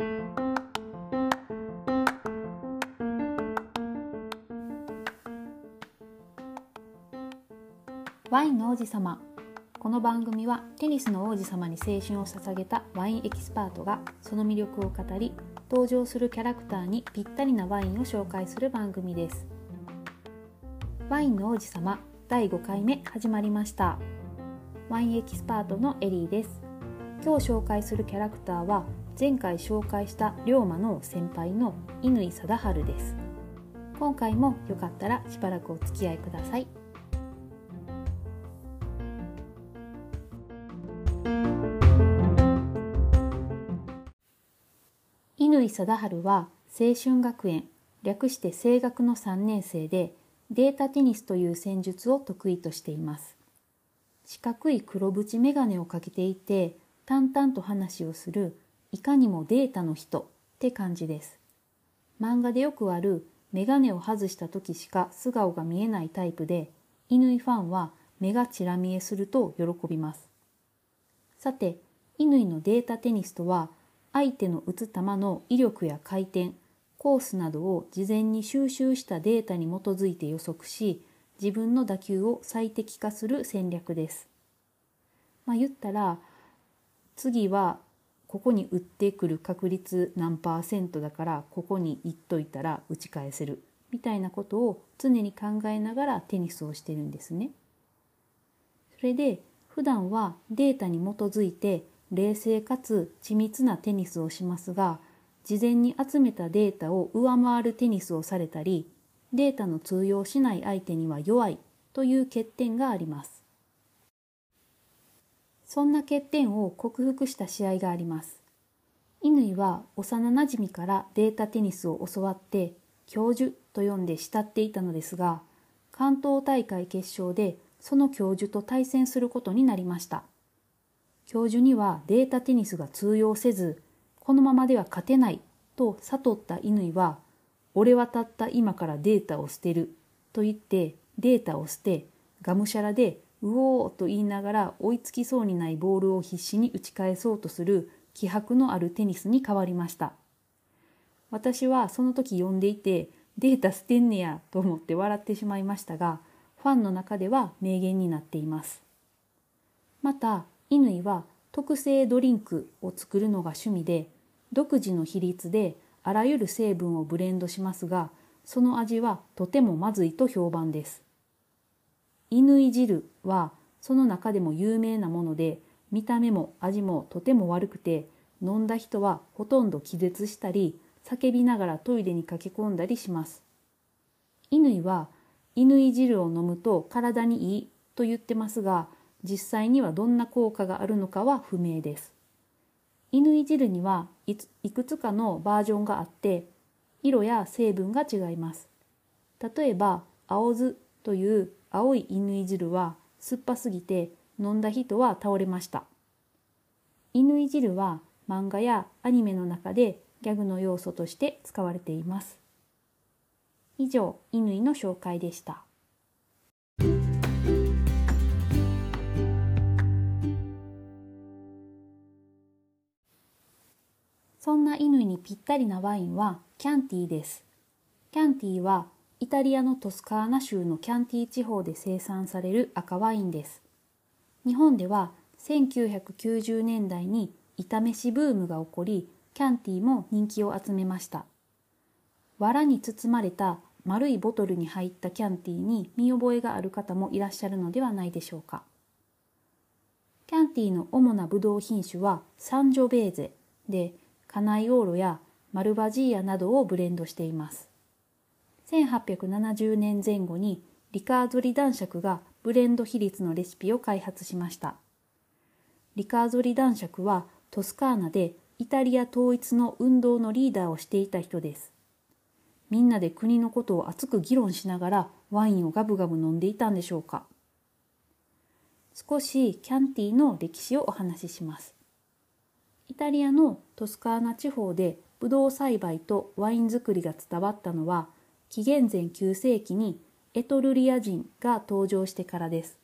ワインの王子様。この番組はテニスの王子様に青春を捧げたワインエキスパートがその魅力を語り登場するキャラクターにぴったりなワインを紹介する番組です。ワインの王子様第5回目始まりました。ワインエキスパートのエリーです。今日紹介するキャラクターは前回紹介した龍馬の先輩の乾貞治です。今回もよかったらしばらくお付き合いください。乾貞治は青春学園略して声楽の3年生でデータテニスという戦術を得意としています。四角い黒縁眼鏡をかけていて淡々と話をするいかにもデータの人って感じです漫画でよくある眼鏡を外した時しか素顔が見えないタイプで乾ファンは目がちら見えすると喜びますさて乾のデータテニスとは相手の打つ球の威力や回転コースなどを事前に収集したデータに基づいて予測し自分の打球を最適化する戦略です。まあ、言ったら次はここに打ってくる確率何パーセントだからここに行っといたら打ち返せるみたいなことを常に考えながらテニスをしてるんですね。それで普段はデータに基づいて冷静かつ緻密なテニスをしますが事前に集めたデータを上回るテニスをされたりデータの通用しない相手には弱いという欠点がありますそんな欠点を克服した試合があります。乾は幼なじみからデータテニスを教わって教授と呼んで慕っていたのですが関東大会決勝でその教授と対戦することになりました。教授にはデータテニスが通用せず、このままでは勝てないと悟った乾は、俺はたった今からデータを捨てると言ってデータを捨て、がむしゃらでうおーと言いながら追いつきそうにないボールを必死に打ち返そうとする気迫のあるテニスに変わりました。私はその時読んでいてデータ捨てんねやと思って笑ってしまいましたが、ファンの中では名言になっています。また、乾は特製ドリンクを作るのが趣味で独自の比率であらゆる成分をブレンドしますがその味はとてもまずいと評判です。乾汁はその中でも有名なもので見た目も味もとても悪くて飲んだ人はほとんど気絶したり叫びながらトイレに駆け込んだりします。乾は乾汁を飲むと体にいいと言ってますが実際にはどんな効果があるのかは不明です。乾汁にはいくつかのバージョンがあって色や成分が違います。例えば青酢という青い乾汁は酸っぱすぎて飲んだ人は倒れました。乾汁は漫画やアニメの中でギャグの要素として使われています。以上、乾の紹介でした。そんな乾にぴったりなワインはキャンティです。キャンティはイタリアのトスカーナ州のキャンティ地方で生産される赤ワインです。日本では1990年代に炒めしブームが起こり、キャンティも人気を集めました。藁に包まれた丸いボトルに入ったキャンティに見覚えがある方もいらっしゃるのではないでしょうか。キャンティの主なブドウ品種はサンジョベーゼでカナイオーロやマルバジーヤなどをブレンドしています。1870年前後にリカーゾリ男爵がブレンド比率のレシピを開発しました。リカーゾリ男爵はトスカーナでイタリア統一の運動のリーダーをしていた人です。みんなで国のことを熱く議論しながらワインをガブガブ飲んでいたんでしょうか。少しキャンティの歴史をお話しします。イタリアのトスカーナ地方でブドウ栽培とワイン作りが伝わったのは紀元前9世紀にエトルリア人が登場してからです。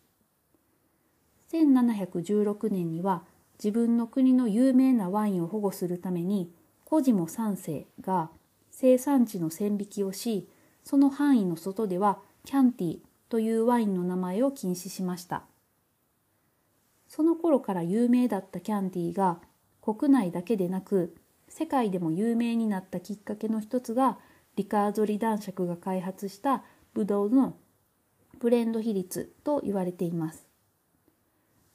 1716年には自分の国の有名なワインを保護するためにコジモ3世が生産地の線引きをしその範囲の外ではキャンティというワインの名前を禁止しましたその頃から有名だったキャンティが国内だけでなく世界でも有名になったきっかけの一つがリカーゾリ男爵が開発したブドウのブレンド比率と言われています。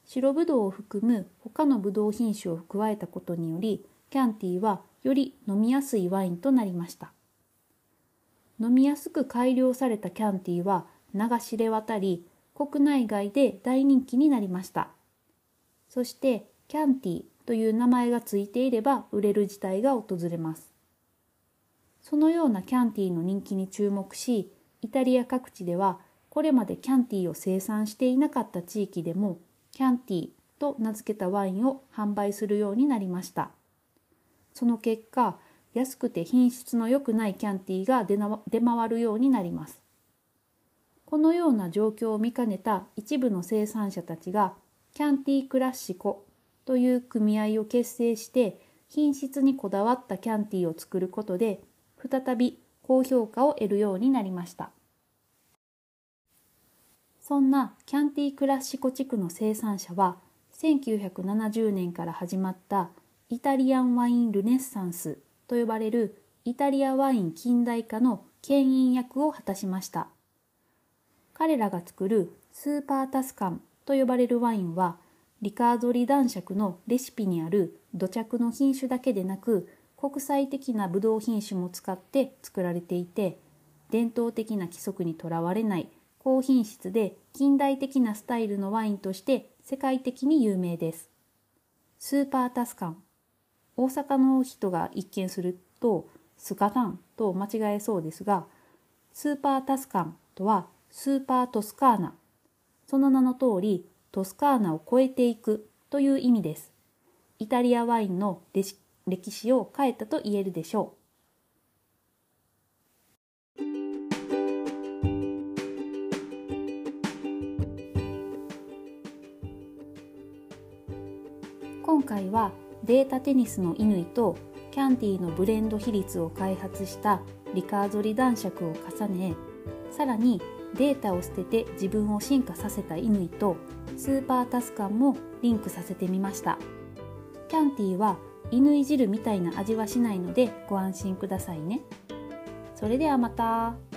白ぶどうを含む他のブドウ品種を加えたことによりキャンティはより飲みやすいワインとなりました。飲みやすく改良されたキャンティは流しれ渡り国内外で大人気になりました。そしてキャンティという名前がついていれば売れる事態が訪れます。そのようなキャンティーの人気に注目しイタリア各地ではこれまでキャンティーを生産していなかった地域でもキャンティーと名付けたワインを販売するようになりました。その結果安くて品質の良くないキャンティーが出回るようになります。このような状況を見かねた一部の生産者たちがキャンティークラッシコという組合を結成して品質にこだわったキャンティーを作ることで再び高評価を得るようになりました。そんなキャンティクラシコ地区の生産者は1970年から始まったイタリアンワインルネッサンスと呼ばれるイタリアワイン近代化の牽引役を果たしました。彼らが作るスーパータスカンと呼ばれるワインはリカードリ男爵のレシピにある土着の品種だけでなく国際的なブドウ品種も使って作られていて伝統的な規則にとらわれない高品質で近代的なスタイルのワインとして世界的に有名です。スーパータスカン大阪の人が一見するとスカタンと間違えそうですがスーパータスカンとはスーパートスカーナその名の通りトスカーナを超えていくという意味ですイタリアワインの歴史を変えたと言えるでしょう。今回はデータテニスの乾とキャンティーのブレンド比率を開発したリカーゾリ男爵を重ねさらにデータを捨てて自分を進化させた乾とスーパータスカンもリンクさせてみました。キャンティは犬いじるみたいな味はしないのでご安心くださいねそれではまた。